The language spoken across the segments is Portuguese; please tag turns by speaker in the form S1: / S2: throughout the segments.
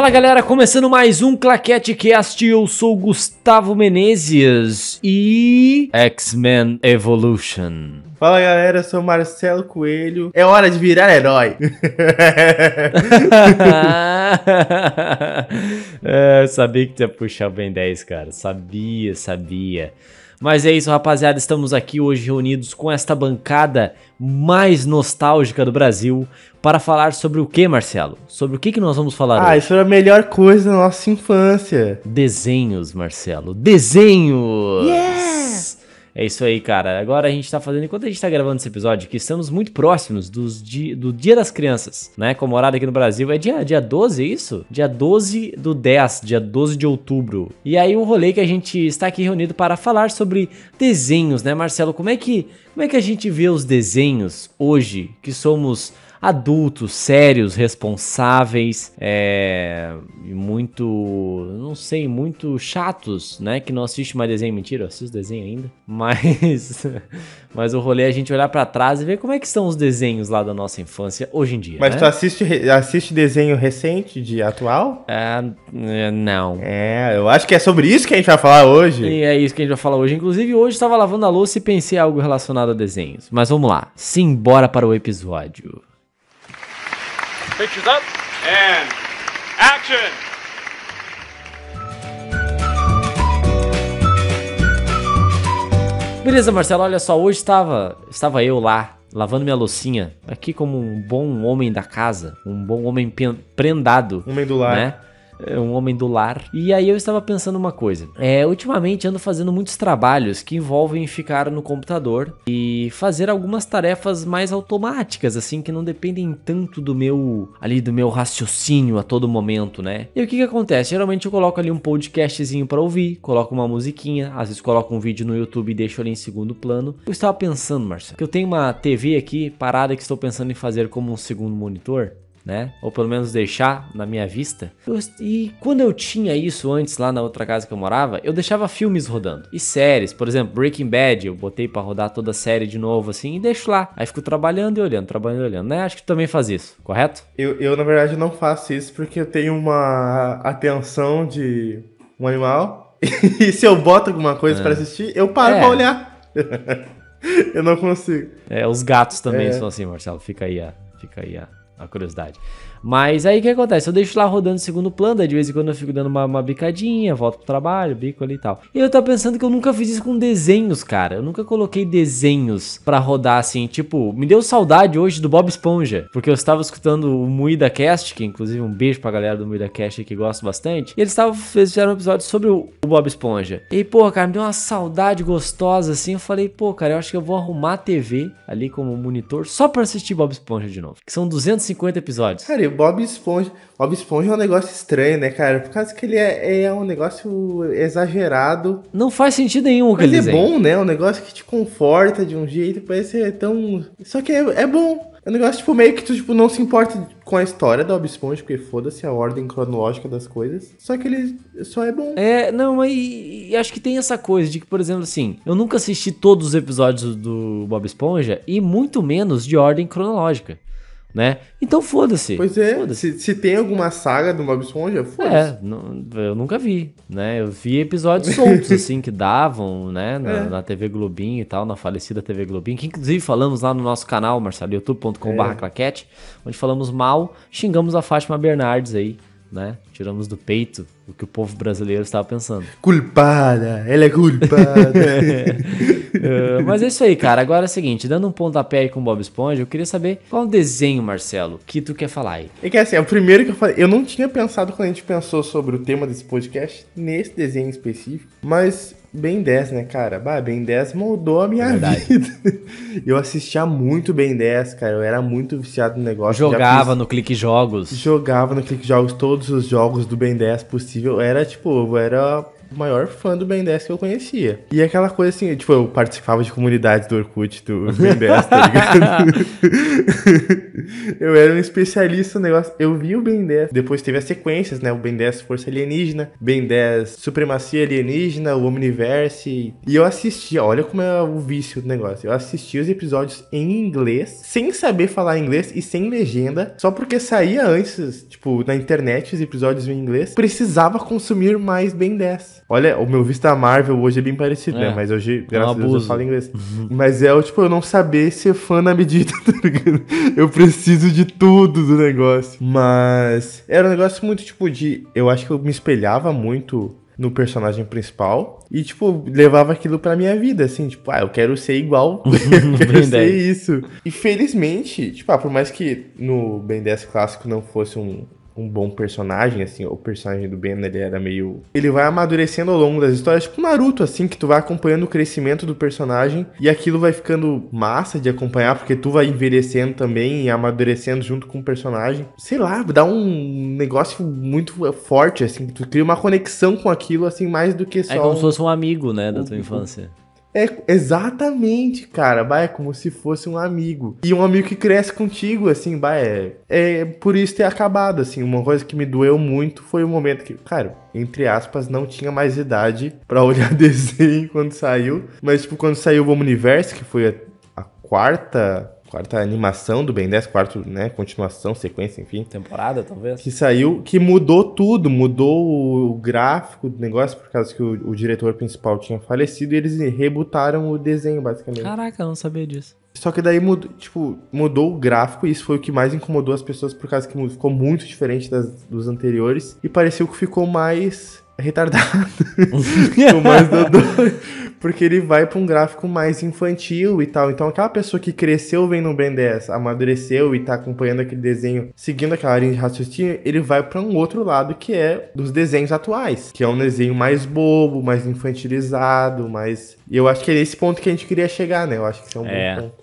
S1: Fala galera, começando mais um Claquete Cast, eu sou Gustavo Menezes e X-Men Evolution.
S2: Fala galera, eu sou Marcelo Coelho. É hora de virar herói.
S1: é, sabia que tu ia puxar o Ben 10, cara. Sabia, sabia. Mas é isso, rapaziada. Estamos aqui hoje reunidos com esta bancada mais nostálgica do Brasil para falar sobre o que, Marcelo? Sobre o que, que nós vamos falar
S2: ah, hoje? isso é a melhor coisa da nossa infância.
S1: Desenhos, Marcelo. Desenhos! Yes! É isso aí, cara. Agora a gente tá fazendo, enquanto a gente tá gravando esse episódio, que estamos muito próximos dos di do Dia das Crianças, né? Comemorado aqui no Brasil. É dia, dia 12, é isso? Dia 12 do 10, dia 12 de outubro. E aí o rolê que a gente está aqui reunido para falar sobre desenhos, né, Marcelo? Como é que, como é que a gente vê os desenhos hoje, que somos adultos, sérios, responsáveis, é, muito, não sei, muito chatos, né? Que não assiste mais desenho, mentira, eu assisto desenho ainda, mas, mas o rolê é a gente olhar para trás e ver como é que estão os desenhos lá da nossa infância hoje em dia.
S2: Mas
S1: né?
S2: tu assiste, assiste desenho recente, de atual?
S1: É, é, não.
S2: É, eu acho que é sobre isso que a gente vai falar hoje.
S1: E é isso que a gente vai falar hoje. Inclusive, hoje estava lavando a louça e pensei em algo relacionado a desenhos. Mas vamos lá, simbora para o episódio. Pictures up. And action! Beleza, Marcelo, olha só, hoje estava, estava eu lá, lavando minha loucinha, aqui como um bom homem da casa, um bom homem prendado.
S2: Homem do lar. Né?
S1: É um homem do lar. E aí eu estava pensando uma coisa. É, ultimamente ando fazendo muitos trabalhos que envolvem ficar no computador e fazer algumas tarefas mais automáticas, assim, que não dependem tanto do meu ali do meu raciocínio a todo momento, né? E o que que acontece? Geralmente eu coloco ali um podcastzinho para ouvir, coloco uma musiquinha, às vezes coloco um vídeo no YouTube e deixo ali em segundo plano. Eu estava pensando, Marcelo, que eu tenho uma TV aqui parada que estou pensando em fazer como um segundo monitor né? Ou pelo menos deixar na minha vista. E quando eu tinha isso antes lá na outra casa que eu morava, eu deixava filmes rodando. E séries, por exemplo, Breaking Bad, eu botei para rodar toda a série de novo assim e deixo lá. Aí fico trabalhando e olhando, trabalhando e olhando, né? Acho que tu também faz isso, correto?
S2: Eu, eu na verdade não faço isso porque eu tenho uma atenção de um animal. e se eu boto alguma coisa é. para assistir, eu paro é. pra olhar. eu não consigo.
S1: É, os gatos também é. são assim, Marcelo. Fica aí, ó. Fica aí, ó a curiosidade. Mas aí o que acontece? Eu deixo lá rodando segundo plano, daí de vez em quando eu fico dando uma, uma bicadinha, volto pro trabalho, bico ali e tal. E eu tava pensando que eu nunca fiz isso com desenhos, cara. Eu nunca coloquei desenhos para rodar assim, tipo, me deu saudade hoje do Bob Esponja, porque eu estava escutando o Muida Cast, que inclusive um beijo pra galera do Muida Cast que gosto bastante. E eles estavam fizeram um episódio sobre o, o Bob Esponja. E pô, cara, me deu uma saudade gostosa assim. Eu falei, pô, cara, eu acho que eu vou arrumar a TV ali como monitor só para assistir Bob Esponja de novo. Que são 250 episódios.
S2: Cara, Bob Esponja. Bob Esponja é um negócio estranho, né, cara? Por causa que ele é, é um negócio exagerado.
S1: Não faz sentido nenhum
S2: Mas é bom, né? É um negócio que te conforta de um jeito, parece ser tão. Só que é, é bom. É um negócio, tipo, meio que tu, tipo, não se importa com a história do Bob Esponja, porque foda-se a ordem cronológica das coisas. Só que ele só é bom.
S1: É, não, mas e, e acho que tem essa coisa de que, por exemplo, assim, eu nunca assisti todos os episódios do Bob Esponja e muito menos de ordem cronológica né? Então foda-se.
S2: Pois é,
S1: foda
S2: se, se tem alguma saga do Bob Esponja,
S1: foda-se. É, eu nunca vi, né? Eu vi episódios soltos, assim, que davam, né? Na, é. na, TV Globinho e tal, na falecida TV Globinho, que inclusive falamos lá no nosso canal, Marcelo, youtube.com.br é. onde falamos mal, xingamos a Fátima Bernardes aí, né? Tiramos do peito o que o povo brasileiro estava pensando.
S2: Culpada, ela é culpada.
S1: uh, mas é isso aí, cara. Agora é o seguinte, dando um pontapé aí com o Bob Esponja, eu queria saber qual desenho, Marcelo, que tu quer falar aí.
S2: É que assim, é o primeiro que eu falei, eu não tinha pensado quando a gente pensou sobre o tema desse podcast, nesse desenho específico, mas Ben 10, né, cara? Bah, Ben 10 moldou a minha é vida. eu assistia muito Ben 10, cara. Eu era muito viciado no negócio.
S1: Jogava fiz... no Clique Jogos.
S2: Jogava no Clique Jogos todos os jogos do Ben 10 possível. Era tipo, era maior fã do Ben 10 que eu conhecia. E aquela coisa assim, tipo, eu participava de comunidades do Orkut do Ben 10, tá ligado? eu era um especialista no negócio. Eu vi o Ben 10. Depois teve as sequências, né? O Ben 10 Força Alienígena, Ben 10 Supremacia Alienígena, o Omniverse. E eu assistia, olha como é o vício do negócio. Eu assistia os episódios em inglês, sem saber falar inglês e sem legenda, só porque saía antes, tipo, na internet os episódios em inglês. Precisava consumir mais Ben 10. Olha, o meu visto da Marvel hoje é bem parecido, né?
S1: É.
S2: Mas hoje,
S1: um
S2: graças a Deus, eu falo inglês. Mas é o tipo, eu não saber ser fã na medida, tá ligado? Eu preciso de tudo do negócio. Mas era um negócio muito, tipo, de. Eu acho que eu me espelhava muito no personagem principal e, tipo, levava aquilo pra minha vida, assim, tipo, ah, eu quero ser igual, eu quero
S1: Ben
S2: ser
S1: 10.
S2: isso. E felizmente, tipo, ah, por mais que no Ben 10 clássico não fosse um, um bom personagem, assim, o personagem do Ben, ele era meio... Ele vai amadurecendo ao longo das histórias, tipo Naruto, assim, que tu vai acompanhando o crescimento do personagem e aquilo vai ficando massa de acompanhar, porque tu vai envelhecendo também e amadurecendo junto com o personagem. Sei lá, dá um negócio muito forte, assim, que tu cria uma conexão com aquilo, assim, mais do que só...
S1: É como
S2: um-
S1: se fosse um amigo, né, da tua infância.
S2: É, exatamente, cara. Bah, é como se fosse um amigo. E um amigo que cresce contigo, assim, bah, é, é por isso ter acabado, assim. Uma coisa que me doeu muito foi o momento que, cara, entre aspas, não tinha mais idade pra olhar desenho quando saiu. Mas, tipo, quando saiu o Omniverse, que foi a, a quarta, quarta animação do Ben 10, quarto, né, continuação, sequência, enfim
S1: Temporada, talvez?
S2: que saiu, que mudou tudo, mudou o, gráfico do negócio, por causa que o, o diretor principal tinha falecido, e eles rebutaram o desenho, basicamente.
S1: Caraca, eu não sabia disso.
S2: Só que daí mudou, tipo, mudou o gráfico, e isso foi o que mais incomodou as pessoas, por causa que ficou muito diferente das, dos anteriores, e pareceu que ficou mais retardado. ficou mais dodói. Porque ele vai pra um gráfico mais infantil e tal. Então aquela pessoa que cresceu vendo o Ben 10, amadureceu e tá acompanhando aquele desenho, seguindo aquela linha de raciocínio, ele vai pra um outro lado que é dos desenhos atuais. Que é um desenho mais bobo, mais infantilizado, mais... E eu acho que é nesse ponto que a gente queria chegar, né? Eu acho que isso é um
S1: É.
S2: bom ponto.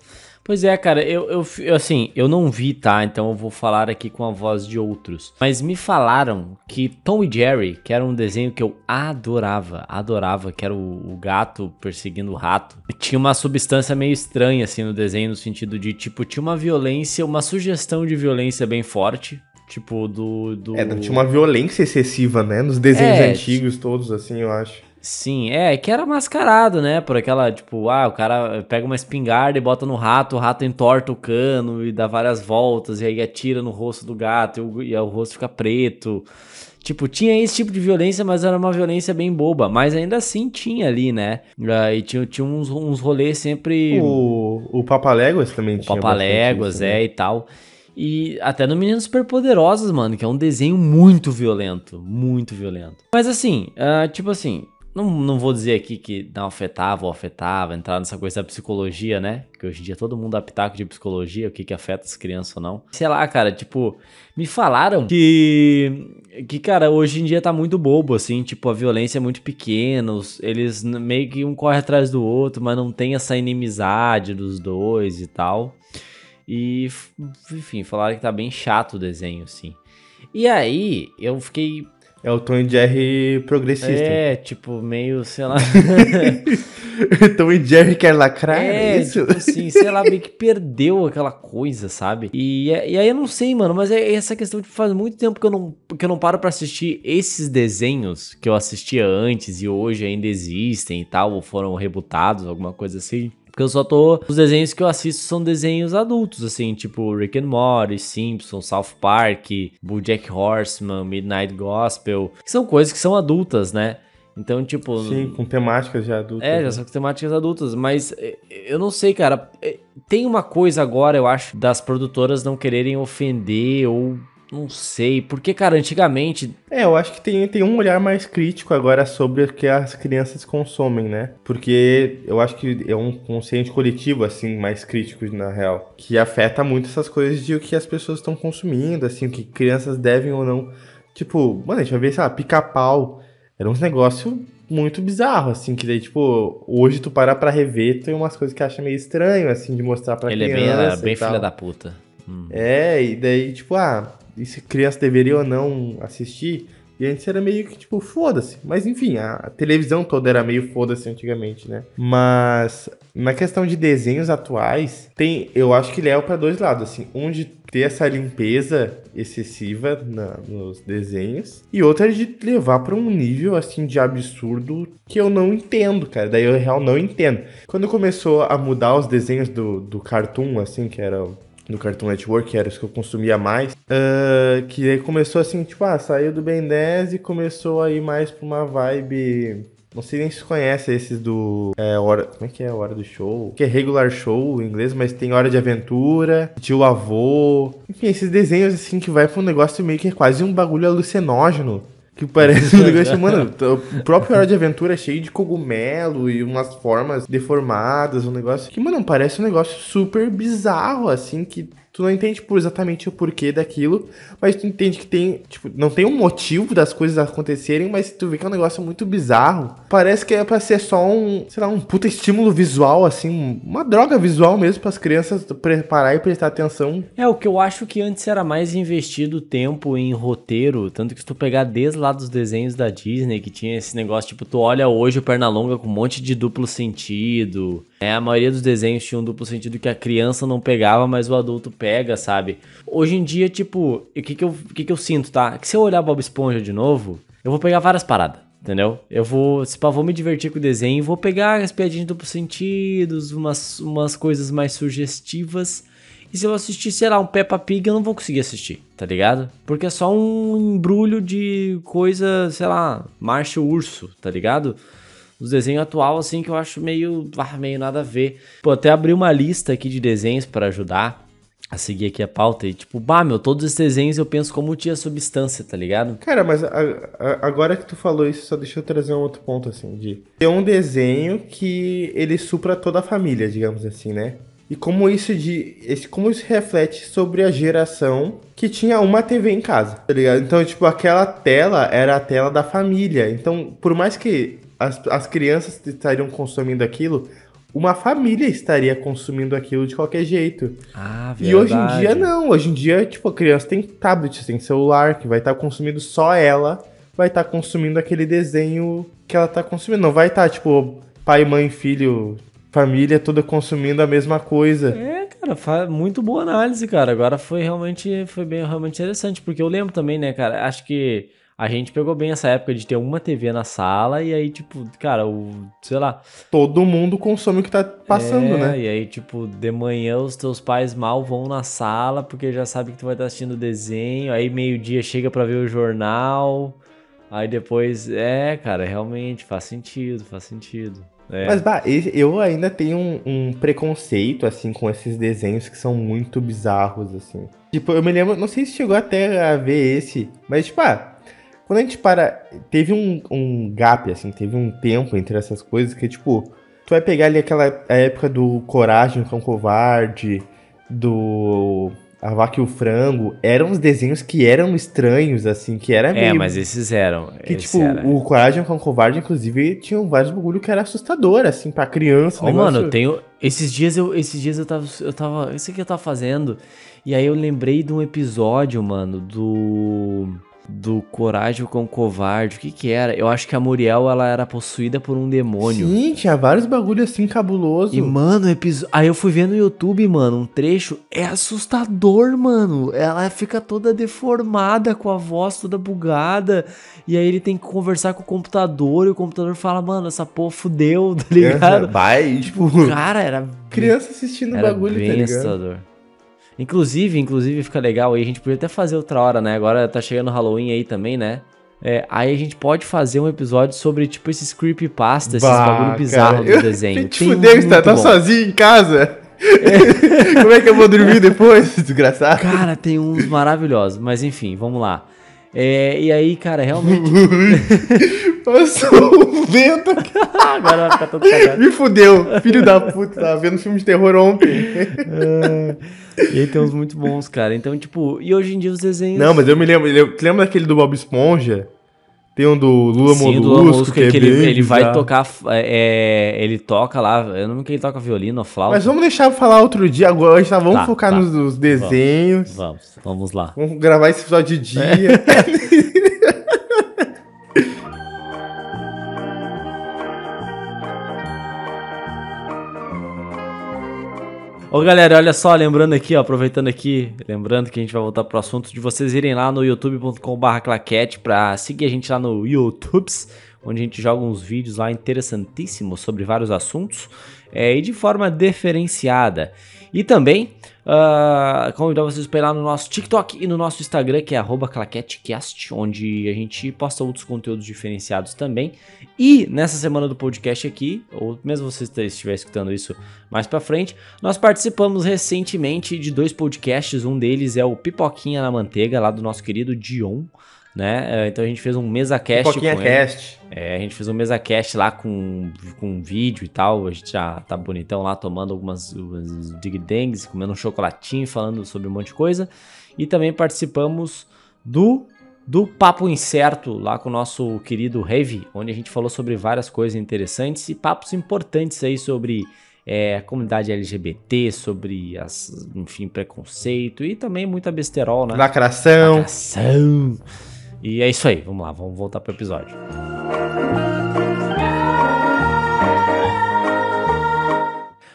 S1: Pois é, cara, eu, eu, assim, eu não vi, tá? Então eu vou falar aqui com a voz de outros. Mas me falaram que Tom e Jerry, que era um desenho que eu adorava, adorava, que era o, o gato perseguindo o rato, tinha uma substância meio estranha, assim, no desenho, no sentido de, tipo, tinha uma violência, uma sugestão de violência bem forte. Tipo, do. do...
S2: É, tinha uma violência excessiva, né? Nos desenhos
S1: É,
S2: antigos todos, assim, eu acho.
S1: Sim, é, que era mascarado, né? Por aquela, tipo, ah, o cara pega uma espingarda e bota no rato, o rato entorta o cano e dá várias voltas, e aí atira no rosto do gato e o, e o rosto fica preto. Tipo, tinha esse tipo de violência, mas era uma violência bem boba. Mas ainda assim tinha ali, né? Ah, E tinha, tinha uns, uns rolês sempre.
S2: O, o Papaléguas também tinha.
S1: Papaléguas,
S2: né?
S1: é, e tal. E até no Meninos Superpoderosos, mano, que é um desenho muito violento. Muito violento. Mas assim, ah, tipo assim, não, não vou dizer aqui que não afetava ou afetava, entrar nessa coisa da psicologia, né? Que hoje em dia todo mundo dá de psicologia, o que que afeta as crianças ou não. Sei lá, cara, tipo, me falaram que, que cara, hoje em dia tá muito bobo, assim, tipo, a violência é muito pequena, eles meio que um corre atrás do outro, mas não tem essa inimizade dos dois e tal. E, enfim, falaram que tá bem chato o desenho, assim. E aí, eu fiquei.
S2: É o Tom e Jerry progressista.
S1: É, tipo, meio, sei lá.
S2: Tom e Jerry quer lacrar, é,
S1: É,
S2: isso?
S1: tipo assim, sei lá, meio que perdeu aquela coisa, sabe? E, e aí eu não sei, mano, mas é essa questão de faz muito tempo que eu não, que eu não paro pra assistir esses desenhos que eu assistia antes e hoje ainda existem e tal, ou foram rebutados, alguma coisa assim. Porque eu só tô. Os desenhos que eu assisto são desenhos adultos, assim, tipo Rick and Morty, Simpsons, South Park, Bojack Horseman, Midnight Gospel, que são coisas que são adultas, né? Então, tipo.
S2: Sim, com temáticas já adultas.
S1: É,
S2: né?
S1: já são temáticas adultas, mas é, eu não sei, cara. É, Tem uma coisa agora, eu acho, das produtoras não quererem ofender ou não sei. Porque, cara, antigamente.
S2: É, eu acho que tem, tem um olhar mais crítico agora sobre o que as crianças consomem, né? Porque eu acho que é um consciente coletivo, assim, mais crítico na real. Que afeta muito essas coisas de o que as pessoas estão consumindo, assim, o que crianças devem ou não. Tipo, mano, a gente vai ver, sei lá, pica-pau. Era uns negócios muito bizarro, assim, que daí, tipo, hoje tu parar pra rever, tem umas coisas que acha meio estranho, assim, de mostrar pra
S1: ele é bem,
S2: criança.
S1: era
S2: e
S1: bem
S2: tal.
S1: filha da puta. Hum.
S2: É, e daí, tipo, ah, e se criança deveria ou não assistir? E antes era meio que, tipo, foda-se. Mas enfim, a televisão toda era meio foda-se antigamente, né? Mas na questão de desenhos atuais, tem, eu acho que ele é para dois lados, assim, um de ter essa limpeza excessiva na, nos desenhos e outra de levar para um nível assim de absurdo que eu não entendo, cara. Daí eu real não entendo. Quando começou a mudar os desenhos do, do Cartoon, assim, que era do Cartoon Network, que era os que eu consumia mais, uh, que aí começou assim, tipo, ah, saiu do Ben 10 e começou a ir mais pra uma vibe não sei nem se conhece esses do. É, hora, como é que é a hora do show? Que é regular show em inglês, mas tem hora de aventura, tio avô. Enfim, esses desenhos assim que vai pra um negócio meio que é quase um bagulho alucinógeno. Que parece um negócio, mano, o próprio Hora de Aventura é cheio de cogumelo e umas formas deformadas, um negócio que, mano, parece um negócio super bizarro, assim, que Tu não entende por exatamente o porquê daquilo, mas tu entende que tem, tipo, não tem um motivo das coisas acontecerem, mas tu vê que é um negócio muito bizarro. Parece que é pra ser só um, sei lá, um puta estímulo visual, assim, uma droga visual mesmo para as crianças preparar e prestar atenção.
S1: É, o que eu acho que antes era mais investido tempo em roteiro, tanto que se tu pegar desde lá dos desenhos da Disney, que tinha esse negócio, tipo, tu olha hoje o Pernalonga com um monte de duplo sentido, é, a maioria dos desenhos tinha um duplo sentido que a criança não pegava, mas o adulto pega, sabe? Hoje em dia, tipo, o que que eu, o que que eu sinto, tá? Que se eu olhar Bob Esponja de novo, eu vou pegar várias paradas, entendeu? Eu vou, se pá, vou me divertir com o desenho, vou pegar as piadinhas de duplo sentidos, umas, umas coisas mais sugestivas. E se eu assistir, sei lá, um Peppa Pig, eu não vou conseguir assistir, tá ligado? Porque é só um embrulho de coisa, sei lá, marcha urso, tá ligado? Os desenhos atual, assim, que eu acho meio, ah, meio nada a ver. Pô, até abri uma lista aqui de desenhos para ajudar a seguir aqui a pauta e tipo, bah, meu, todos esses desenhos eu penso como tinha substância, tá ligado?
S2: Cara, mas a, a, agora que tu falou isso, só deixa eu trazer um outro ponto, assim, de ter um desenho que ele supra toda a família, digamos assim, né? E como isso de. Como isso reflete sobre a geração que tinha uma TV em casa, tá ligado? Então, tipo, aquela tela era a tela da família. Então, por mais que as, as crianças estariam consumindo aquilo, uma família estaria consumindo aquilo de qualquer jeito.
S1: Ah, verdade.
S2: E hoje em dia não. Hoje em dia, tipo, a criança tem tablet, tem celular, que vai estar tá consumindo só ela, vai estar tá consumindo aquele desenho que ela está consumindo. Não vai estar, tá, tipo, pai, mãe, filho, família toda consumindo a mesma coisa.
S1: É, cara, muito boa análise, cara. Agora foi realmente, foi bem realmente interessante, porque eu lembro também, né, cara, acho que a gente pegou bem essa época de ter uma TV na sala e aí, tipo, cara, o. sei lá.
S2: Todo mundo consome o que tá passando, é, né?
S1: E aí, tipo, de manhã os teus pais mal vão na sala porque já sabe que tu vai estar assistindo o desenho. Aí, meio-dia chega para ver o jornal. Aí depois. É, cara, realmente faz sentido, faz sentido. É.
S2: Mas, bah, eu ainda tenho um, um, preconceito, assim, com esses desenhos que são muito bizarros, assim. Tipo, eu me lembro, não sei se chegou até a ver esse, mas, tipo, ah, quando a gente para. Teve um, um gap, assim, teve um tempo entre essas coisas que, tipo, tu vai pegar ali aquela época do Coragem com Covarde, do. A Vaca e o Frango, eram uns desenhos que eram estranhos, assim, que era é, meio...
S1: É, mas esses eram.
S2: Que, tipo, o Coragem com Covarde, inclusive, tinham vários bagulho que era assustador, assim, pra criança.
S1: Oh, negócio... mano, eu tenho... Esses dias eu, esses dias eu tava, eu tava... Isso que eu tava fazendo, e aí eu lembrei de um episódio, mano, do do Coragem com o Covarde. O que que era? Eu acho que a Muriel, ela era possuída por um demônio.
S2: Sim, tinha vários bagulhos assim cabuloso.
S1: E, mano, episódio... aí eu fui ver no YouTube, mano, um trecho. É assustador, mano. Ela fica toda deformada, com a voz toda bugada. E aí ele tem que conversar com o computador. E o computador fala, mano, essa porra fudeu, tá ligado?
S2: Vai, tipo...
S1: Cara, era...
S2: Criança assistindo o bagulho, bem tá ligado? assustador.
S1: Inclusive, inclusive fica legal aí, a gente podia até fazer outra hora, né? Agora tá chegando o Halloween aí também, né? É, aí a gente pode fazer um episódio sobre, tipo, esses creepypasta, esses bah, bagulho bizarro do desenho.
S2: Te fudeu, tá, tá sozinho em casa? É. Como é que eu vou dormir depois, desgraçado?
S1: Cara, tem uns maravilhosos, mas enfim, vamos lá. É, e aí, cara, realmente.
S2: Passou um vento. Agora vai ficar todo cagado. Me fudeu, filho da puta. Tava vendo filme de terror ontem.
S1: É, e aí tem uns muito bons, cara. Então, tipo, e hoje em dia os desenhos.
S2: Não, mas eu me lembro. Eu, lembra daquele do Bob Esponja? Tem um do Lula Sim, Molusco, do Lula Molusco que, é que
S1: ele, ele vai tocar. É, é, ele toca lá. Eu não lembro que ele toca violino ou flauta.
S2: Mas vamos deixar falar outro dia. Agora tá, vamos tá, focar tá. Nos, nos, desenhos.
S1: Vamos, vamos, vamos, lá.
S2: Vamos gravar esse episódio de dia.
S1: Ô galera, olha só, lembrando aqui, ó, aproveitando aqui, lembrando que a gente vai voltar pro assunto de vocês irem lá no youtube.com.br claquete pra seguir a gente lá no YouTube, onde a gente joga uns vídeos lá interessantíssimos sobre vários assuntos é, e de forma diferenciada. E também uh, convidar vocês para ir lá no nosso TikTok e no nosso Instagram, que é claquetecast, onde a gente posta outros conteúdos diferenciados também. E nessa semana do podcast aqui, ou mesmo você estiver escutando isso mais para frente, nós participamos recentemente de dois podcasts. Um deles é o Pipoquinha na Manteiga, lá do nosso querido Dion né? É, então a gente fez um mesa cast
S2: um com cast.
S1: É, a gente fez um mesa cast lá com, com vídeo e tal. A gente já tá bonitão lá tomando algumas dig dangs, comendo um chocolatinho, falando sobre um monte de coisa. E também participamos do do Papo Incerto lá com o nosso querido Heavy, onde a gente falou sobre várias coisas interessantes e papos importantes aí sobre é, a comunidade LGBT, sobre as, enfim, preconceito e também muita besterol, né?
S2: Lacração.
S1: Lacração. E é isso aí, vamos lá, vamos voltar pro episódio.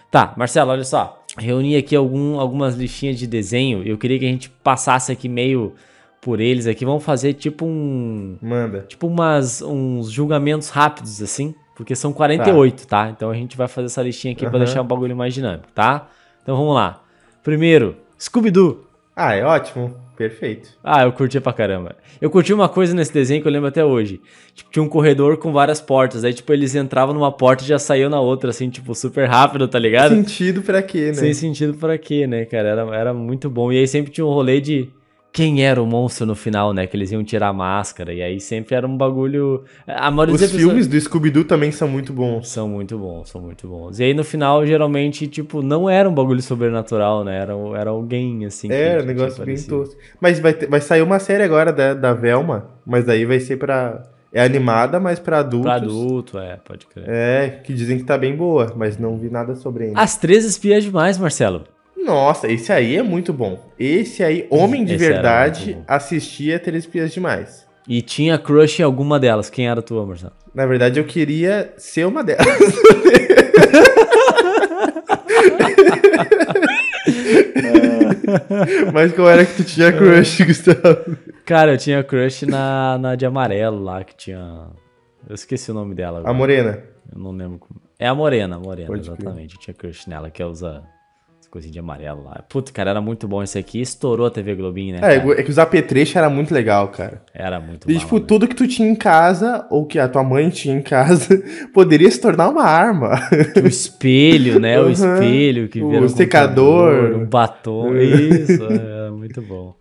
S1: Tá, Marcelo, olha só. Reuni aqui algum, algumas listinhas de desenho. Eu queria que a gente passasse aqui meio por eles aqui. Vamos fazer tipo um.
S2: Manda.
S1: Tipo umas, uns julgamentos rápidos, assim. Porque são 48, tá? tá? Então a gente vai fazer essa listinha aqui uhum. pra deixar o bagulho mais dinâmico, tá? Então vamos lá. Primeiro, Scooby-Doo.
S2: Ah, é ótimo. Perfeito.
S1: Ah, eu curti pra caramba. Eu curti uma coisa nesse desenho que eu lembro até hoje. Tipo, tinha um corredor com várias portas. Aí, tipo, eles entravam numa porta e já saíam na outra, assim, tipo, super rápido, tá ligado?
S2: Sem sentido pra quê, né?
S1: Sem sentido pra quê, né, cara? Era, era muito bom. E aí sempre tinha um rolê de quem era o monstro no final, né? Que eles iam tirar a máscara. E aí sempre era um bagulho.
S2: A maioria Os dos filmes do Scooby-Doo também são muito bons.
S1: São muito bons, são muito bons. E aí no final, geralmente, tipo, não era um bagulho sobrenatural, né? Era, era alguém, assim.
S2: Era um negócio bem tosco. Mas vai, vai sair uma série agora da, da Velma, mas daí vai ser pra. É animada, mas pra adultos. Pra
S1: adulto, é, pode crer.
S2: É, que dizem que tá bem boa, mas não vi nada sobre ainda.
S1: As três espias demais, Marcelo.
S2: Nossa, esse aí é muito bom. Esse aí, homem de esse verdade, assistia Três Espias Demais.
S1: E tinha crush em alguma delas. Quem era tu, Marcelo?
S2: Na verdade, eu queria ser uma delas. Mas qual era que tu tinha crush, Gustavo?
S1: Cara, eu tinha crush na, na de amarelo lá, que tinha. Eu esqueci o nome dela.
S2: Agora. A Morena.
S1: Eu não lembro como. É a Morena, a Morena, Pode exatamente. Eu tinha crush nela, que usa coisinha de amarelo lá. Puta, cara, era muito bom esse aqui. Estourou a TV Globinho, né?
S2: É, cara? é que usar apetrecho era muito legal, cara.
S1: Era muito
S2: E, tipo, tudo que tu tinha em casa, ou que a tua mãe tinha em casa, poderia se tornar uma arma.
S1: O espelho, né? Uhum. O espelho que.
S2: O um secador.
S1: Um batom. Isso, é muito bom.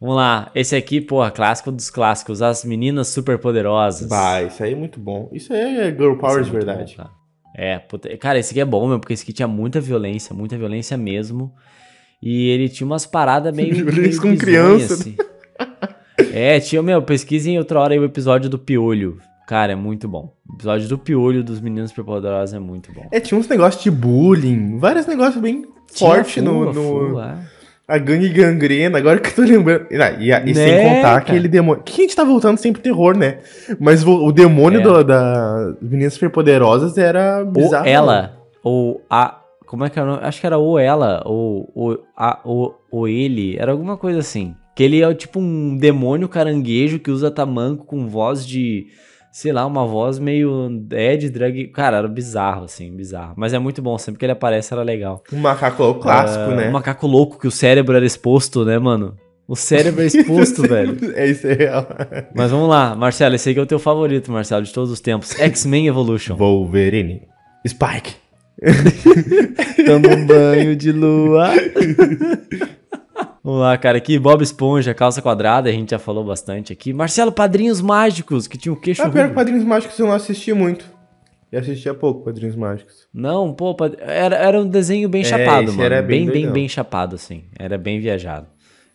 S1: Vamos lá, esse aqui, porra, clássico dos clássicos, as meninas superpoderosas.
S2: Vai, isso aí é muito bom. Isso aí é girl power é de verdade. Bom,
S1: é, puta, cara, esse aqui é bom mesmo, porque esse aqui tinha muita violência, muita violência mesmo. E ele tinha umas paradas meio.
S2: Violência com criança. Assim.
S1: é, tinha, meu, pesquisem outra hora aí o episódio do Piolho. Cara, é muito bom. O episódio do Piolho dos Meninos Superpoderosos é muito bom.
S2: É, tinha uns negócios de bullying, vários negócios bem fortes no. no... é. A gangue gangrena, agora que eu tô lembrando. Ah, e, e, e né, sem contar cara? aquele demônio. Que a gente tá voltando sempre terror, né? Mas o, o demônio é. do, da Meninas Superpoderosas era bizarro.
S1: Ou ela, ou a. Como é que era? Acho que era ou ela, ou, ou, a, ou, ou ele. Era alguma coisa assim. Que ele é tipo um demônio caranguejo que usa tamanco com voz de sei lá, uma voz meio Ed Drag. Cara, era bizarro, assim, bizarro. Mas é muito bom, sempre que ele aparece era legal.
S2: Um macaco louco clássico, uh, né?
S1: Um macaco louco que o cérebro era exposto, né, mano? O cérebro é exposto, velho.
S2: É isso aí. real.
S1: Mas vamos lá, Marcelo, esse aqui é o teu favorito, Marcelo, de todos os tempos. X-Men Evolution.
S2: Wolverine. Spike.
S1: Tamo um banho de lua. Vamos lá, cara. Aqui, Bob Esponja, calça quadrada, a gente já falou bastante aqui. Marcelo, Padrinhos Mágicos, que tinha o queixo.
S2: Ah, pior que Padrinhos Mágicos eu não assisti muito. Eu assistia pouco Padrinhos Mágicos.
S1: Não, pô, era, era um desenho bem é, chapado, mano. Era bem, bem, bem, bem chapado, assim. Era bem viajado.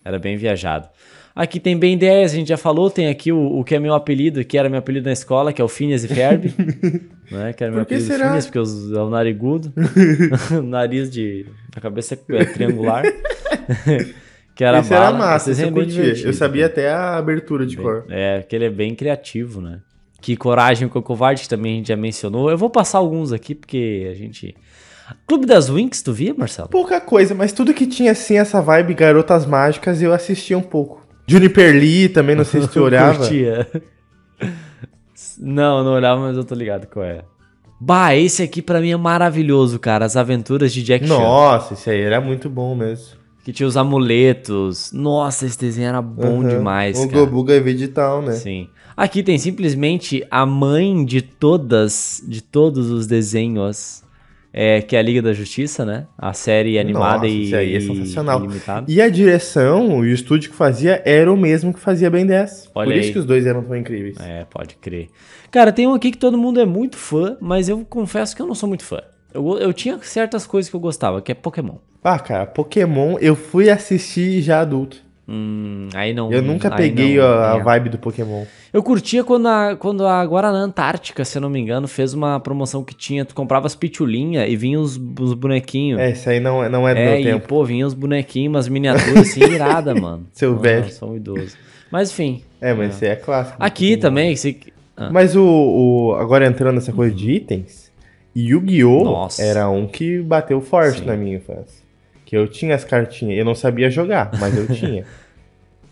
S1: Era bem viajado. Aqui tem Ben 10, a gente já falou. Tem aqui o, o que é meu apelido, que era meu apelido na escola, que é o Phineas e Ferb. né? Que era meu apelido será? Phineas, porque é o narigudo. nariz de. A cabeça é triangular.
S2: Que era Esse bala, era massa, esse eu curtia. Eu sabia até a abertura de
S1: bem,
S2: cor.
S1: É, que ele é bem criativo, né? Que Coragem com o Covarde, que também a gente já mencionou. Eu vou passar alguns aqui, porque a gente... Clube das Winx, tu via, Marcelo?
S2: Pouca coisa, mas tudo que tinha assim essa vibe Garotas Mágicas eu assistia um pouco. Juniper Lee também, não sei se tu olhava.
S1: Curtia. Não, não olhava, mas eu tô ligado qual é. Bah, esse aqui pra mim é maravilhoso, cara. As aventuras de Jack Chan.
S2: Nossa, esse aí era muito bom mesmo.
S1: Que tinha os amuletos. Nossa, esse desenho era bom
S2: Aham.
S1: demais,
S2: O
S1: cara.
S2: Gobuga Vegetal, né?
S1: Sim. Aqui tem simplesmente a mãe de todas, de todos os desenhos, é, que é a Liga da Justiça, né? A série animada
S2: Nossa,
S1: e,
S2: isso aí é sensacional.
S1: e.
S2: E a direção e o estúdio que fazia era o mesmo que fazia Ben 10.
S1: Olha
S2: Por isso
S1: aí.
S2: que os dois eram tão incríveis.
S1: É, pode crer. Cara, tem um aqui que todo mundo é muito fã, mas eu confesso que eu não sou muito fã. Eu, eu tinha certas coisas que eu gostava, que é Pokémon.
S2: Ah, cara, Pokémon eu fui assistir já adulto.
S1: Hum, aí não.
S2: Eu nunca peguei
S1: não,
S2: a, a
S1: é.
S2: vibe do Pokémon.
S1: Eu curtia quando, a, quando a Guaraná Antártica, se eu não me engano, fez uma promoção que tinha. Tu comprava as pitulinhas e vinha os, os bonequinhos.
S2: É, isso aí não, é- não é do
S1: É,
S2: meu
S1: e
S2: tempo.
S1: pô, vinha os bonequinhos, umas miniaturas assim, irada, mano.
S2: Seu
S1: Ah,
S2: velho.
S1: Sou um idoso. Mas enfim.
S2: É, mas isso aí é clássico.
S1: Aqui também, se... ah,
S2: Mas o, o- Agora entrando nessa coisa de itens, Yu-Gi-Oh! Era um que bateu forte
S1: Sim.
S2: na minha infância. Que eu tinha as cartinhas. Eu não sabia jogar, mas eu tinha.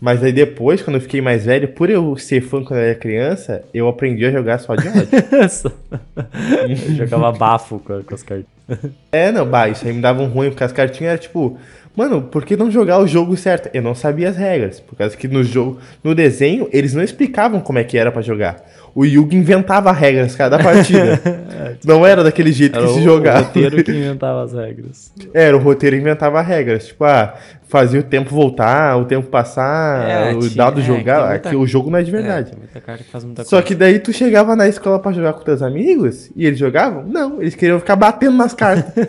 S2: Mas aí depois, quando eu fiquei mais velho, por eu ser fã quando eu era criança, eu aprendi a jogar só de ódio.
S1: eu jogava bafo com, com as cartas.
S2: é, não, bah, isso aí me dava um ruim, porque as cartinhas eram tipo. Mano, por que não jogar o jogo certo? Eu não sabia as regras. Por causa que no jogo, no desenho, eles não explicavam como é que era pra jogar. O Yugi inventava regras cada partida. não era daquele jeito
S1: Era
S2: que se
S1: o, o
S2: jogava.
S1: roteiro que inventava as regras.
S2: Era, o roteiro inventava regras. Tipo, ah, fazia o tempo voltar, o tempo passar,
S1: É,
S2: o dado
S1: é,
S2: jogar.
S1: muita-
S2: Aqui o jogo não é de
S1: É,
S2: verdade.
S1: que faz muita
S2: Só que daí tu chegava na escola pra jogar com teus amigos e eles jogavam? Não, eles queriam ficar batendo nas cartas.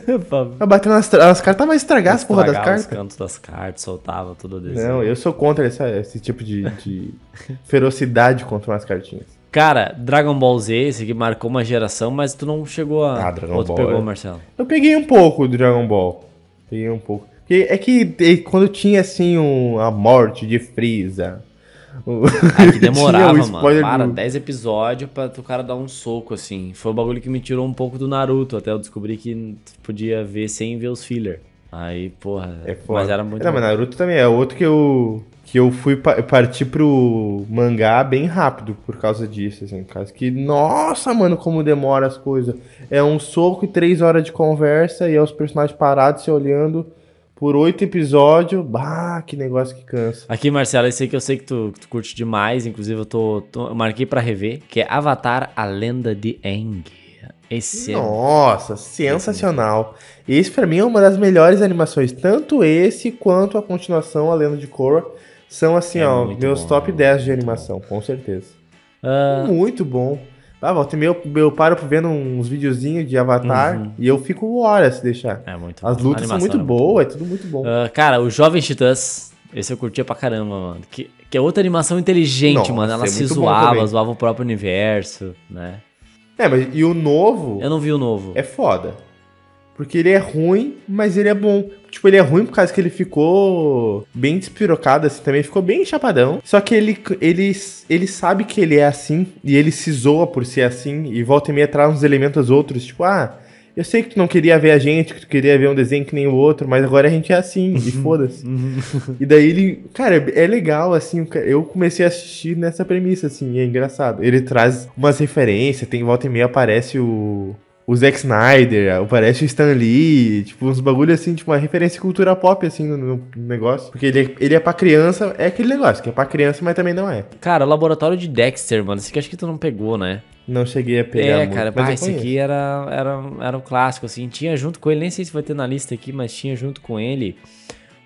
S2: Ficar batendo nas tra- as cartas vai estragar as porra das
S1: estragar os
S2: cartas.
S1: cantos das cartas, soltava tudo o desenho.
S2: Não, eu sou contra essa- esse tipo de, de ferocidade contra umas cartinhas.
S1: Cara, Dragon Ball Z, esse aqui marcou uma geração, mas tu não chegou a.
S2: Ah, Dragon
S1: Ou tu
S2: Ball,
S1: pegou,
S2: é.
S1: Marcelo?
S2: Eu peguei um pouco do Dragon Ball. Peguei um pouco. Porque é que quando tinha assim um, a morte de Freeza. o-
S1: Ah, que demorava,
S2: o
S1: mano. Para,
S2: do-
S1: 10 episódios pra o cara dar um soco, assim. Foi o bagulho que me tirou um pouco do Naruto, até eu descobri que tu podia ver sem ver os filler. Aí, porra.
S2: É
S1: mas era muito
S2: Não,
S1: bom.
S2: mas Naruto também é outro que eu que eu fui pa partir pro mangá bem rápido por causa disso, assim, por causa que nossa, mano, como demora as coisas. É um soco e três horas de conversa e é os personagens parados se olhando por oito episódios. Bah, que negócio que cansa.
S1: Aqui, Marcelo, esse que eu sei que tu, que tu curte demais, inclusive eu tô, tô- eu marquei pra rever, que é Avatar, a Lenda de Aang. Esse é
S2: Nossa, sensacional. Esse pra mim é uma das melhores animações, tanto esse quanto a continuação, a Lenda de Korra, são assim,
S1: É
S2: ó,
S1: muito
S2: meus
S1: bom,
S2: top
S1: é
S2: 10 de animação, com certeza.
S1: Ah,
S2: Muito bom. Ah, volta e meia eu, eu paro vendo uns videozinhos de Avatar
S1: Uhum.
S2: e eu fico horas se deixar.
S1: é muito
S2: As
S1: bom.
S2: lutas são muito
S1: é
S2: boas, é tudo muito bom.
S1: Ah, cara, o Jovem Titãs, esse eu curtia pra caramba, mano. Que, que é outra animação inteligente,
S2: Nossa,
S1: mano. Ela
S2: é
S1: se
S2: muito
S1: zoava, zoava o próprio universo, né?
S2: É, mas e o novo
S1: Eu não vi o novo.
S2: é foda. Porque ele é ruim, mas ele é bom. Tipo, ele é ruim por causa que ele ficou bem despirocado, assim, também ficou bem chapadão. Só que ele, ele, ele sabe que ele é assim, e ele se zoa por ser assim, e volta e meia traz uns elementos outros, tipo, ah, eu sei que tu não queria ver a gente, que tu queria ver um desenho que nem o outro, mas agora a gente é assim, e foda-se. E daí ele, cara, é legal, assim, eu comecei a assistir nessa premissa, assim, e é engraçado. Ele traz umas referências, tem volta e meia aparece o, o Zack Snyder, aparece o Stan Lee, tipo, uns bagulho assim, tipo, uma referência cultura pop, assim, no, no negócio. Porque ele é, ele é pra criança, é aquele negócio, que é pra criança, mas também não é.
S1: Cara, o laboratório de Dexter, mano. Esse aqui acho que tu não pegou, né?
S2: Não cheguei a pegar
S1: é,
S2: muito,
S1: cara,
S2: mas
S1: pá, esse aqui era, era, era um clássico, assim. Tinha junto com ele, nem sei se vai ter na lista aqui, mas tinha junto com ele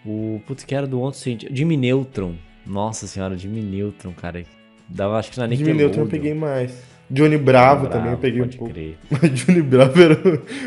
S1: o. Putz, que era do outro cientista. Jimmy Neutron. Nossa senhora, Jimmy Neutron, cara. Dava, acho que na
S2: Jimmy Neutron eu peguei mais. Johnny Bravo,
S1: Bravo,
S2: também eu peguei um pouco.
S1: crer.
S2: Mas Johnny Bravo era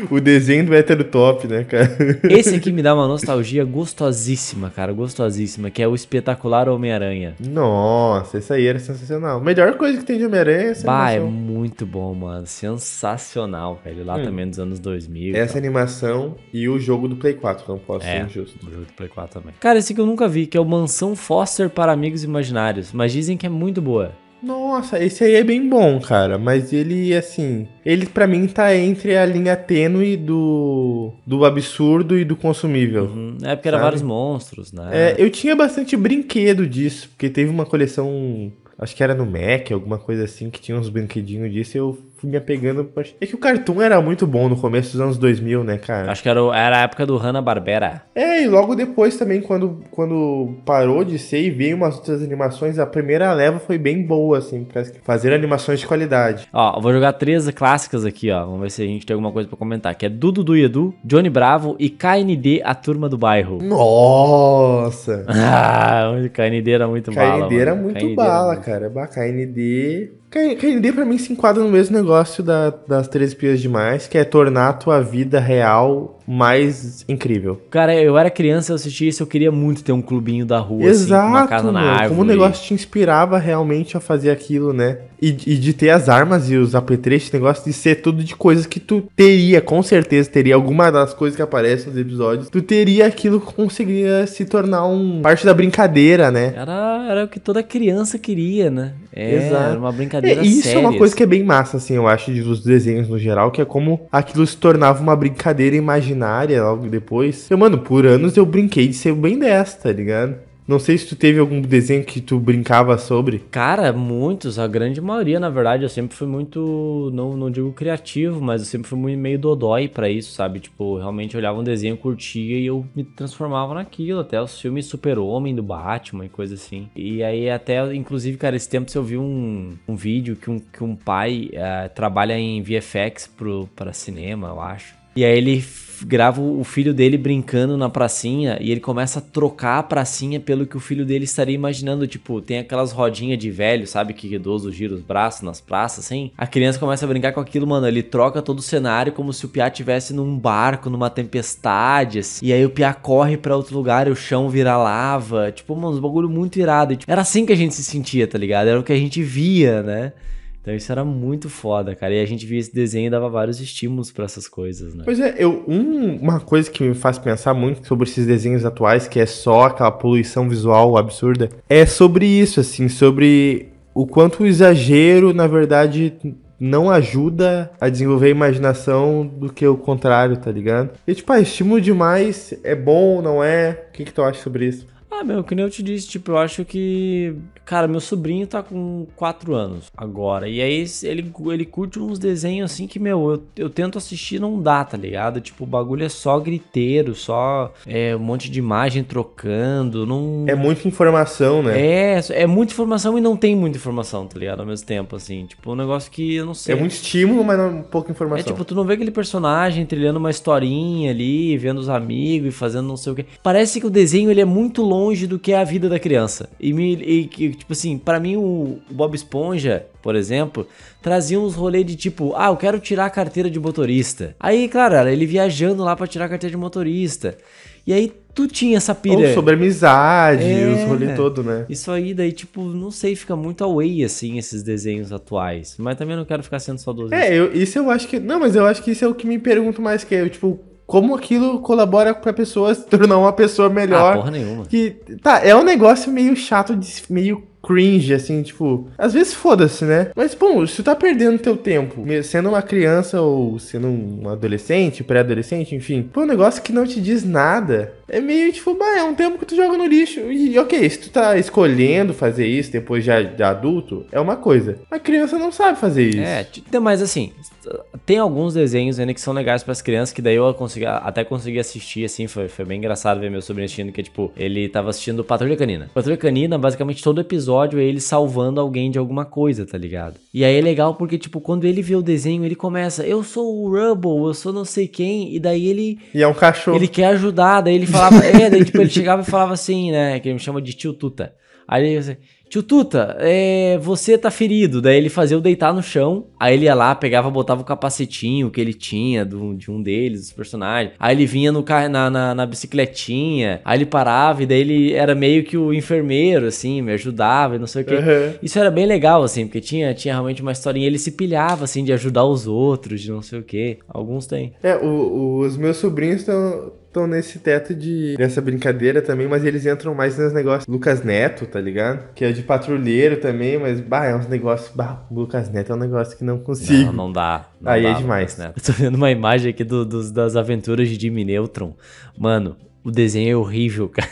S2: o, o desenho do hétero top, né, cara?
S1: Esse aqui me dá uma nostalgia gostosíssima, cara, gostosíssima, que é o espetacular Homem-Aranha.
S2: Nossa, essa aí era sensacional. Melhor coisa que tem de Homem-Aranha é essa
S1: Bah, é
S2: animação.
S1: muito bom, mano. Sensacional, velho. Lá
S2: Hum.
S1: também dos anos 2000. e
S2: Essa
S1: tal.
S2: animação e o jogo do Play 4, não posso
S1: É,
S2: ser injusto.
S1: o jogo do Play 4 também. Cara, esse que eu nunca vi, que é o Mansão Foster para Amigos Imaginários. Mas dizem que é muito boa.
S2: Nossa, esse aí é bem bom, cara. Mas ele, assim. Ele para mim tá entre a linha tênue do, do absurdo e do consumível.
S1: Uhum. É porque era
S2: Sabe?
S1: vários monstros, né?
S2: É, eu tinha bastante brinquedo disso, porque teve uma coleção. Acho que era no Mac, alguma coisa assim, que tinha uns brinquedinhos disso e eu fui me apegando. É que o Cartoon era muito bom no começo dos anos 2000, né, cara?
S1: Acho que era, era a época do Hanna-Barbera.
S2: É, e logo depois também, quando, quando parou de ser e veio umas outras animações, a primeira leva foi bem boa, assim, pra fazer animações de qualidade.
S1: Ó, vou jogar três clássicas aqui, ó. Vamos ver se a gente tem alguma coisa pra comentar. Que é Dudu do Edu, Johnny Bravo e KND, a turma do bairro.
S2: Nossa!
S1: Ah, KND era muito bala.
S2: KND era
S1: mano.
S2: muito
S1: KND
S2: bala,
S1: muito-
S2: cara. KND. KND pra mim se enquadra no mesmo negócio da- das Três Pias Demais, que é tornar a tua vida real mais incrível.
S1: Cara, eu era criança, eu assistia isso, eu queria muito ter um clubinho da rua,
S2: Exato,
S1: assim, uma casa na
S2: meu,
S1: árvore.
S2: como o negócio te inspirava realmente a fazer aquilo, né? E, e de ter as armas e os apetrechos, esse negócio de ser tudo de coisas que tu teria, com certeza teria alguma das coisas que aparecem nos episódios, tu teria aquilo que conseguiria se tornar um parte da brincadeira, né?
S1: Era, era o que toda criança queria, né? É,
S2: Exato.
S1: era uma brincadeira
S2: e isso
S1: séria.
S2: é uma coisa
S1: assim.
S2: que é bem massa, assim, eu acho, dos desenhos no geral, que é como aquilo se tornava uma brincadeira imaginária logo depois. Eu, mano, por anos eu brinquei de ser bem dessa, tá ligado? Não sei se tu teve algum desenho que tu brincava sobre.
S1: Cara, muitos, a grande maioria, na verdade, eu sempre fui muito, não, não digo criativo, mas eu sempre fui meio dodói pra isso, sabe? Tipo, realmente olhava um desenho, curtia e eu me transformava naquilo, até os filmes Super-Homem do Batman e coisa assim. E aí até, inclusive, cara, esse tempo eu vi um, um vídeo que um, que um pai eh, trabalha em VFX pro, pra cinema, eu acho. E aí ele grava o filho dele brincando na pracinha e ele começa a trocar a pracinha pelo que o filho dele estaria imaginando. Tipo, tem aquelas rodinhas de velho, sabe? Que idoso gira os braços nas praças, assim. A criança começa a brincar com aquilo, mano. Ele troca todo o cenário como se o Piá estivesse num barco, numa tempestade, assim. E aí o Piá corre pra outro lugar e o chão vira lava. Tipo, mano, uns bagulho muito irado. Tipo, era assim que a gente se sentia, tá ligado? Era o que a gente via, né? Então isso era muito foda, cara. E a gente via esse desenho e dava vários estímulos pra essas coisas, né?
S2: Pois é, eu, um- uma coisa que me faz pensar muito sobre esses desenhos atuais, que é só aquela poluição visual absurda, é sobre isso, assim, sobre o quanto o exagero, na verdade, não ajuda a desenvolver a imaginação do que o contrário, tá ligado? E tipo, ah, estímulo demais é bom, não é? O que, que tu acha sobre isso?
S1: Ah, meu, que nem eu te disse, tipo, eu acho que. Cara, meu sobrinho tá com 4 anos agora. E aí ele, ele curte uns desenhos assim que, meu, eu, eu tento assistir e não dá, tá ligado? Tipo, o bagulho é só griteiro, só é, um monte de imagem trocando. Não.
S2: É muita informação, né?
S1: É, é muita informação e não tem muita informação, tá ligado? Ao mesmo tempo, assim. Tipo, um negócio que eu não sei.
S2: É muito estímulo, mas não pouca informação.
S1: É tipo, tu não vê aquele personagem trilhando uma historinha ali, vendo os amigos e fazendo não sei o quê. Parece que o desenho ele é muito longe do que é a vida da criança. E, me, e que, tipo assim, pra mim o, o Bob Esponja, por exemplo, trazia uns rolês de tipo, ah, eu quero tirar a carteira de motorista. Aí, claro, era ele viajando lá pra tirar a carteira de motorista. E aí tu tinha essa pira.
S2: Ou sobre amizade,
S1: É.
S2: os rolês todo, né?
S1: Isso aí, daí, tipo, não sei, fica muito away, assim, esses desenhos atuais. Mas também não quero ficar sendo saudoso.
S2: É, eu, isso eu acho que. Não, mas eu acho que isso é o que me pergunto mais, que é, tipo, como aquilo colabora pra pessoa se tornar uma pessoa
S1: ah,
S2: melhor.
S1: porra nenhuma.
S2: que. Tá, é um negócio meio chato, de, meio cringe, assim, tipo. Às vezes foda-se, né? Mas, bom, se tu tá perdendo teu tempo, sendo uma criança ou sendo um adolescente, pré-adolescente, enfim, por um negócio que não te diz nada, é meio tipo, bah, é um tempo que tu joga no lixo. E ok, se tu tá escolhendo fazer isso depois já de adulto, é uma coisa. A criança não sabe fazer isso.
S1: É, mas assim, tem alguns desenhos ainda que são legais pras crianças, que daí eu consegui, até consegui assistir, assim, foi, foi bem engraçado ver meu sobrinho assistindo, que tipo, ele tava assistindo Patrulha Canina. Patrulha Canina, basicamente todo episódio é ele salvando alguém de alguma coisa, tá ligado? E aí é legal porque, tipo, quando ele vê o desenho, ele começa, eu sou o Rubble, eu sou não sei quem, e daí ele
S2: E é um cachorro.
S1: ele quer ajudar, daí ele falava, é, daí tipo, ele chegava e falava assim, né, que ele me chama de tio Tuta. Aí ele assim, tio Tuta, é, você tá ferido. Daí ele fazia eu deitar no chão, aí ele ia lá, pegava, botava o capacetinho que ele tinha do, de um deles, dos personagens. Aí ele vinha no carro, na, na, na bicicletinha, aí ele parava e daí ele era meio que o enfermeiro, assim, me ajudava e não sei o quê.
S2: Uhum.
S1: Isso era bem legal, assim, porque tinha, tinha realmente uma historinha. Ele se pilhava, assim, de ajudar os outros, de não sei o quê. Alguns têm.
S2: É, o- os meus sobrinhos estão estão nesse teto de dessa brincadeira também, mas eles entram mais nos negócios Lucas Neto, tá ligado? Que é de patrulheiro também, mas, bah, é uns negócios. Bah, Lucas Neto é um negócio que não consigo.
S1: Não, não dá. Não
S2: Aí
S1: dá,
S2: é demais.
S1: Eu tô vendo uma imagem aqui do- dos- das aventuras de Jimmy Neutron. Mano, o desenho é horrível, cara.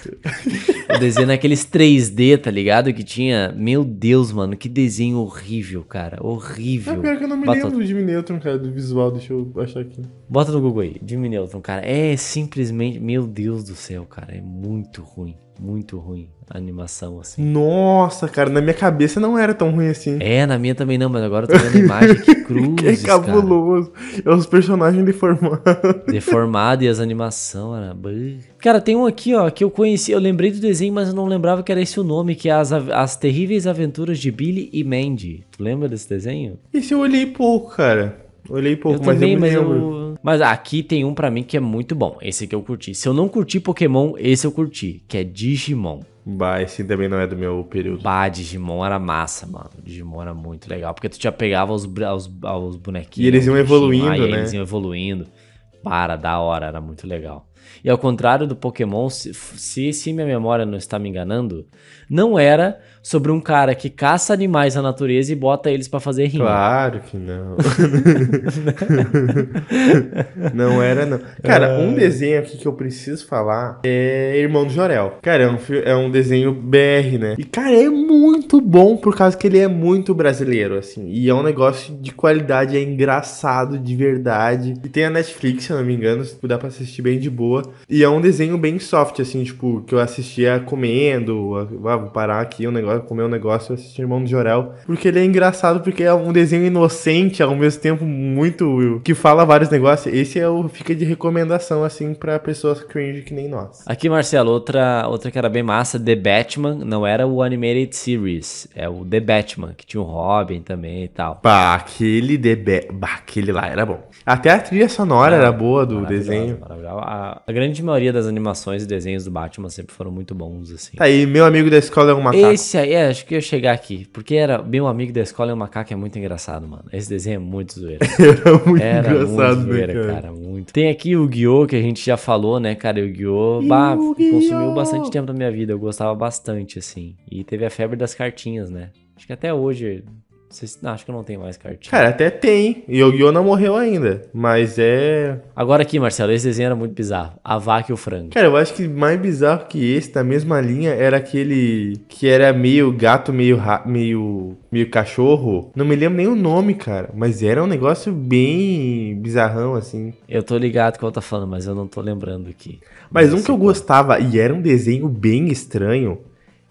S1: o desenho naqueles 3D, tá ligado? Que tinha. Meu Deus, mano, que desenho horrível, cara.
S2: É
S1: Horrível.
S2: pior que eu não me
S1: Bota-
S2: lembro do Jimmy Neutron, cara, do visual. Deixa eu achar aqui.
S1: Bota no Google aí, Jimmy Neutron, cara. É simplesmente. Meu Deus do céu, cara. É muito ruim. Muito ruim a animação, assim.
S2: Nossa, cara, na minha cabeça não era tão ruim assim.
S1: É, na minha também não, mas agora eu tô vendo a imagem que
S2: É
S1: cruzes, cara.
S2: cabuloso. É os personagens deformados.
S1: Deformado e as animações, era... Cara, tem um aqui, ó, que eu conheci, eu lembrei do desenho, mas eu não lembrava que era esse o nome, que é As, as Terríveis Aventuras de Billy e Mandy. Tu lembra desse desenho?
S2: Esse eu olhei pouco, cara. Olhei pouco,
S1: eu
S2: mas
S1: também,
S2: eu
S1: mas eu... Mas aqui tem um pra mim que é muito bom, esse que eu curti. Se eu não curti Pokémon, esse eu curti, que é Digimon.
S2: Bah, esse também não é do meu período.
S1: Bah, Digimon era massa, mano. Digimon era muito legal, porque tu já pegava os, os, os bonequinhos.
S2: E eles iam evoluindo, né?
S1: Eles iam evoluindo. Para, da hora, era muito legal. E ao contrário do Pokémon, se, se, se minha memória não está me enganando, não era sobre um cara que caça animais na natureza e bota eles pra fazer rima.
S2: Claro que não. não era, não. Cara, um desenho aqui que eu preciso falar é Irmão do Jorel. Cara, é um, é um desenho BR, né? E, cara, é muito bom por causa que ele é muito brasileiro, assim. E é um negócio de qualidade, é engraçado de verdade. E tem a Netflix, se eu não me engano, dá pra assistir bem de boa. E é um desenho bem soft, assim, tipo, que eu assistia comendo. Ah, vou parar aqui um negócio, comer um negócio e assistir Irmão do Jorel. Porque ele é engraçado, porque é um desenho inocente, ao mesmo tempo muito. que fala vários negócios. Esse é o fica de recomendação, assim, pra pessoas cringe que nem nós.
S1: Aqui, Marcelo, outra, outra que era bem massa, The Batman, não era o Animated Series, é o The Batman, que tinha o Robin também e tal.
S2: Bah, aquele DB. Bah, aquele lá era bom. Até a trilha sonora era boa do
S1: Maravilhosa,
S2: desenho.
S1: maravilhosa. A, a grande maioria das animações e desenhos do Batman sempre foram muito bons, assim.
S2: Tá aí, meu amigo da escola é um macaco.
S1: Esse aí, é, acho que eu ia chegar aqui, porque era meu amigo da escola é um macaco, é muito engraçado, mano. Esse desenho é muito zoeiro.
S2: Era muito
S1: Era
S2: engraçado,
S1: muito
S2: né,
S1: zoeira,
S2: cara?
S1: cara? muito. Tem aqui o Guiô, que a gente já falou, né, cara? E o Guiô, bah, consumiu bastante tempo da minha vida, eu gostava bastante, assim. E teve a febre das cartinhas, né? Acho que até hoje, não, acho que eu não tenho mais cartinha.
S2: Cara, até tem. E o Yu não morreu ainda. Mas é.
S1: Agora aqui, Marcelo, esse desenho era muito bizarro. A vaca e o frango.
S2: Cara, eu acho que mais bizarro que esse, da mesma linha, era aquele que era meio gato, meio ra... meio meio cachorro. Não me lembro nem o nome, cara. Mas era um negócio bem bizarrão, assim.
S1: Eu tô ligado com o que eu tô falando, mas eu não tô lembrando aqui.
S2: Mas um que eu gostava, e era um desenho bem estranho,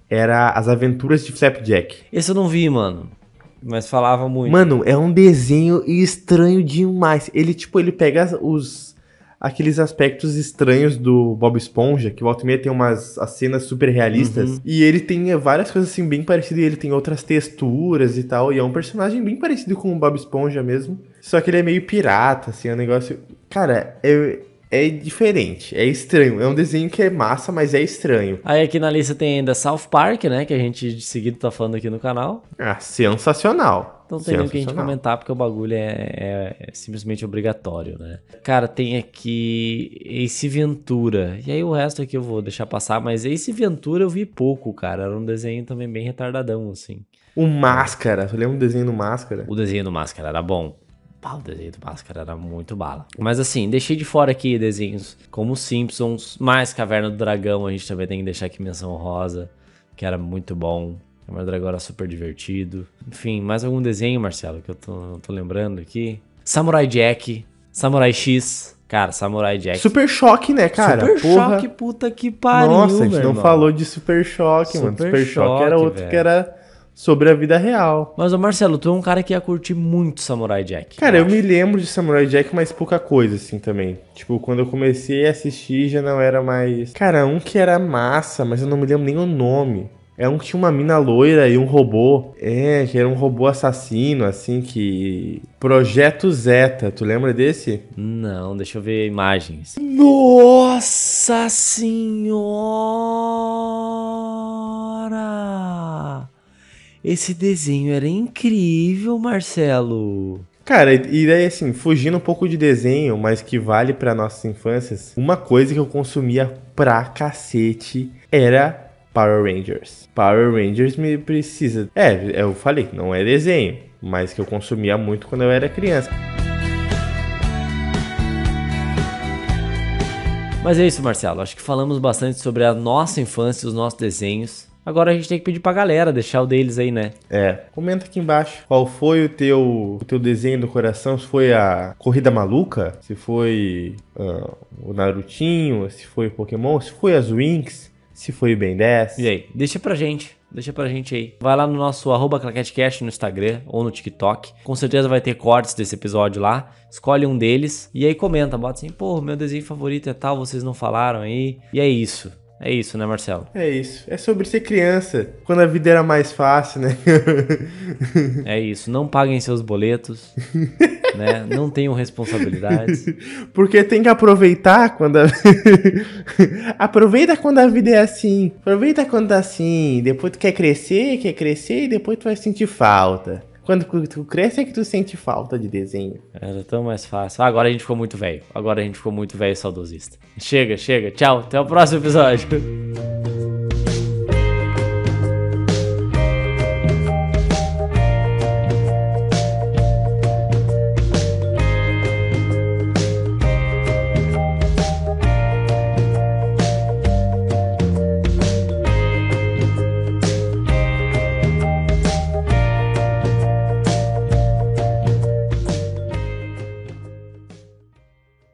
S2: era As Aventuras de Flapjack.
S1: Esse eu não vi, mano. Mas falava muito.
S2: Mano, é um desenho estranho demais. Ele, tipo, ele pega os aqueles aspectos estranhos do Bob Esponja, que volta e meia tem umas as cenas super realistas, e ele tem várias coisas assim bem parecidas, e ele tem outras texturas e tal, e é um personagem bem parecido com o Bob Esponja mesmo, só que ele é meio pirata, assim, é um negócio... Cara, é, é diferente, é estranho, é um desenho que é massa, mas é estranho.
S1: Aí aqui na lista tem ainda South Park, né? Que a gente de seguida tá falando aqui no canal.
S2: Ah, sensacional.
S1: Então não tem nem o que a gente comentar, porque o bagulho é, é- é simplesmente obrigatório, né? Cara, tem aqui Ace Ventura. E aí o resto aqui eu vou deixar passar, mas Ace Ventura eu vi pouco, cara. Era um desenho também bem retardadão, assim.
S2: O Máscara, você lembra do desenho do Máscara?
S1: O desenho do Máscara era bom. Pá, o desenho do Máscara era muito bala. Mas assim, deixei de fora aqui desenhos como os Simpsons, mais Caverna do Dragão, a gente também tem que deixar aqui menção rosa, que era muito bom. Caverna do Dragão era super divertido. Enfim, mais algum desenho, Marcelo, que eu tô, tô lembrando aqui. Samurai Jack, Samurai X. Cara, Samurai Jack.
S2: Super Choque, né, cara?
S1: Super
S2: Porra.
S1: Choque, puta que pariu,
S2: Nossa, a gente não
S1: irmão.
S2: falou de Super Choque, mano.
S1: Super
S2: Super Choque era
S1: Choque,
S2: outro
S1: velho.
S2: que era sobre a vida real.
S1: Mas, ô Marcelo, tu é um cara que ia curtir muito Samurai Jack.
S2: Cara, eu
S1: acho.
S2: me lembro de Samurai Jack, mas pouca coisa, assim, também. Tipo, quando eu comecei a assistir, já não era mais... Cara, um que era massa, mas eu não me lembro nem o nome. É um que tinha uma mina loira e um robô. É, que era um robô assassino, assim, que... Projeto Zeta, tu lembra desse?
S1: Não, deixa eu ver imagens. Nossa senhora! Esse desenho era incrível, Marcelo.
S2: Cara, e daí assim, fugindo um pouco de desenho, mas que vale pra nossas infâncias, uma coisa que eu consumia pra cacete era Power Rangers. Power Rangers me precisa. É, eu falei, não é desenho, mas que eu consumia muito quando eu era criança.
S1: Mas é isso, Marcelo. Acho que falamos bastante sobre a nossa infância, os nossos desenhos. Agora a gente tem que pedir pra galera deixar o deles aí, né?
S2: É. Comenta aqui embaixo qual foi o teu, o teu desenho do coração. Se foi a Corrida Maluca, se foi uh, o Narutinho, se foi o Pokémon, se foi as Winx, se foi o Ben 10.
S1: E aí? Deixa pra gente. Deixa pra gente aí. Vai lá no nosso arroba claquetecast no Instagram ou no TikTok. Com certeza vai ter cortes desse episódio lá. Escolhe um deles e aí comenta. Bota assim, pô, meu desenho favorito é tal, vocês não falaram aí. E é isso. É isso, né, Marcelo?
S2: É isso. É sobre ser criança, quando a vida era mais fácil, né?
S1: é isso. Não paguem seus boletos, né? Não tenham responsabilidades.
S2: Porque tem que aproveitar quando a... Aproveita quando a vida é assim. Aproveita quando tá assim. Depois tu quer crescer, quer crescer e depois tu vai sentir falta. Quando tu cresce é que tu sente falta de desenho.
S1: Era tão mais fácil. Agora a gente ficou muito velho. Agora a gente ficou muito velho e saudosista. Chega, chega. Tchau. Até o próximo episódio.